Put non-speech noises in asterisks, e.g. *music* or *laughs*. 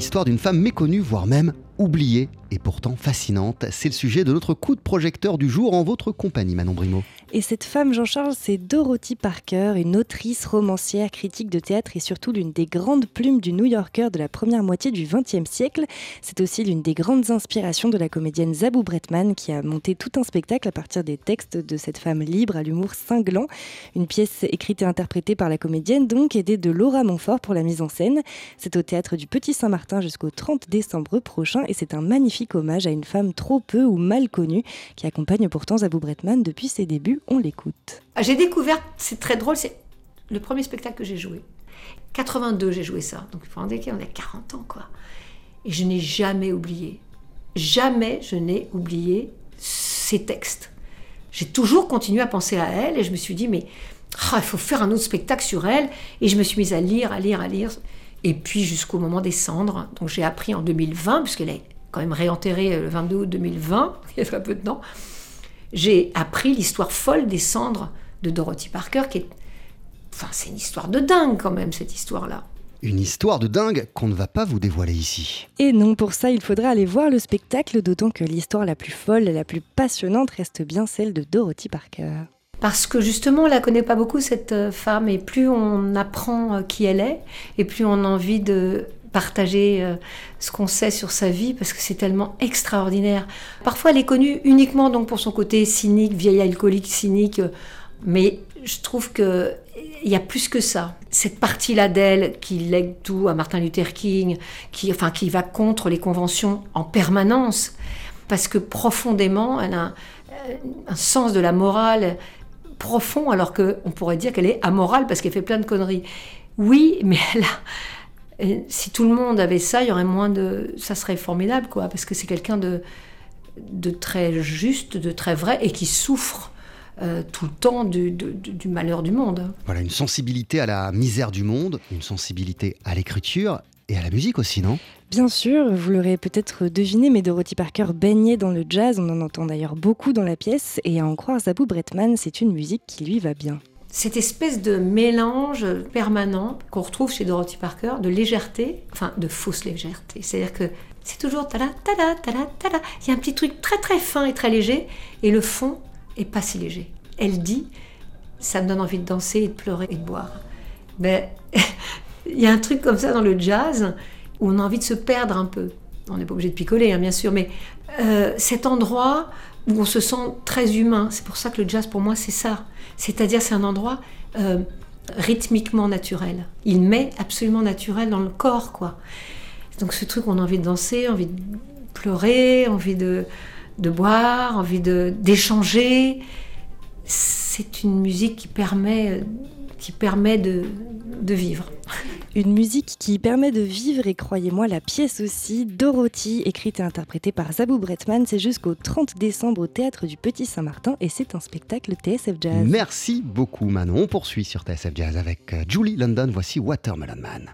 l'histoire d'une femme méconnue, voire même oubliée et pourtant fascinante. C'est le sujet de notre coup de projecteur du jour en votre compagnie, Manon Brimo. Et cette femme, Jean-Charles, c'est Dorothy Parker, une autrice, romancière, critique de théâtre et surtout l'une des grandes plumes du New Yorker de la première moitié du XXe siècle. C'est aussi l'une des grandes inspirations de la comédienne Zabou Bretman qui a monté tout un spectacle à partir des textes de cette femme libre à l'humour cinglant. Une pièce écrite et interprétée par la comédienne, donc aidée de Laura Montfort pour la mise en scène. C'est au théâtre du Petit Saint-Martin jusqu'au 30 décembre prochain et c'est un magnifique hommage à une femme trop peu ou mal connue qui accompagne pourtant Zabou Bretman depuis ses débuts. On l'écoute. Ah, j'ai découvert, c'est très drôle, c'est le premier spectacle que j'ai joué. 82, j'ai joué ça. Donc, vous vous on a 40 ans, quoi. Et je n'ai jamais oublié. Jamais je n'ai oublié ces textes. J'ai toujours continué à penser à elle et je me suis dit, mais ah, il faut faire un autre spectacle sur elle. Et je me suis mise à lire, à lire, à lire. Et puis jusqu'au moment des cendres. Donc j'ai appris en 2020, puisqu'elle est quand même réenterrée euh, le 22 août 2020, *laughs* il y a très peu de temps. J'ai appris l'histoire folle des cendres de Dorothy Parker, qui est. Enfin, c'est une histoire de dingue quand même, cette histoire-là. Une histoire de dingue qu'on ne va pas vous dévoiler ici. Et non, pour ça, il faudra aller voir le spectacle, d'autant que l'histoire la plus folle et la plus passionnante reste bien celle de Dorothy Parker. Parce que justement, on la connaît pas beaucoup, cette euh, femme, et plus on apprend euh, qui elle est, et plus on a envie de partager euh, ce qu'on sait sur sa vie, parce que c'est tellement extraordinaire. Parfois, elle est connue uniquement donc pour son côté cynique, vieille alcoolique cynique, mais je trouve que il y a plus que ça. Cette partie-là d'elle qui lègue tout à Martin Luther King, qui, enfin, qui va contre les conventions en permanence, parce que profondément, elle a un, un sens de la morale profond, alors qu'on pourrait dire qu'elle est amorale parce qu'elle fait plein de conneries. Oui, mais elle a, si tout le monde avait ça, il y aurait moins de. Ça serait formidable, quoi, parce que c'est quelqu'un de, de très juste, de très vrai et qui souffre. Euh, tout le temps du, malheur du monde. Voilà, une sensibilité à la misère du monde, une sensibilité à l'écriture et à la musique aussi, non? Bien sûr, vous l'aurez peut-être deviné, mais Dorothy Parker baignait dans le jazz, on en entend d'ailleurs beaucoup dans la pièce, et à en croire Zabou Bretman, c'est une musique qui lui va bien. Cette espèce de mélange permanent qu'on retrouve chez Dorothy Parker, de légèreté, enfin de fausse légèreté. C'est-à-dire que c'est toujours tada, tada, tada, tada. Il y a un petit truc très très fin et très léger, et le fond est pas si léger. Elle dit, ça me donne envie de danser et de pleurer et de boire. Mais *laughs* il y a un truc comme ça dans le jazz où on a envie de se perdre un peu. On n'est pas obligé de picoler, hein, bien sûr, mais euh, cet endroit où on se sent très humain, c'est pour ça que le jazz pour moi c'est ça. C'est-à-dire c'est un endroit euh, rythmiquement naturel. Il met absolument naturel dans le corps, quoi. Donc ce truc on a envie de danser, envie de pleurer, envie de, boire, envie d'échanger. C'est une musique qui permet, qui permet de vivre. Une musique qui permet de vivre et croyez-moi la pièce aussi, Dorothy, écrite et interprétée par Zabou Bretman, c'est jusqu'au 30 décembre au théâtre du Petit Saint-Martin et c'est un spectacle TSF Jazz. Merci beaucoup Manon, on poursuit sur TSF Jazz avec Julie London, voici Watermelon Man.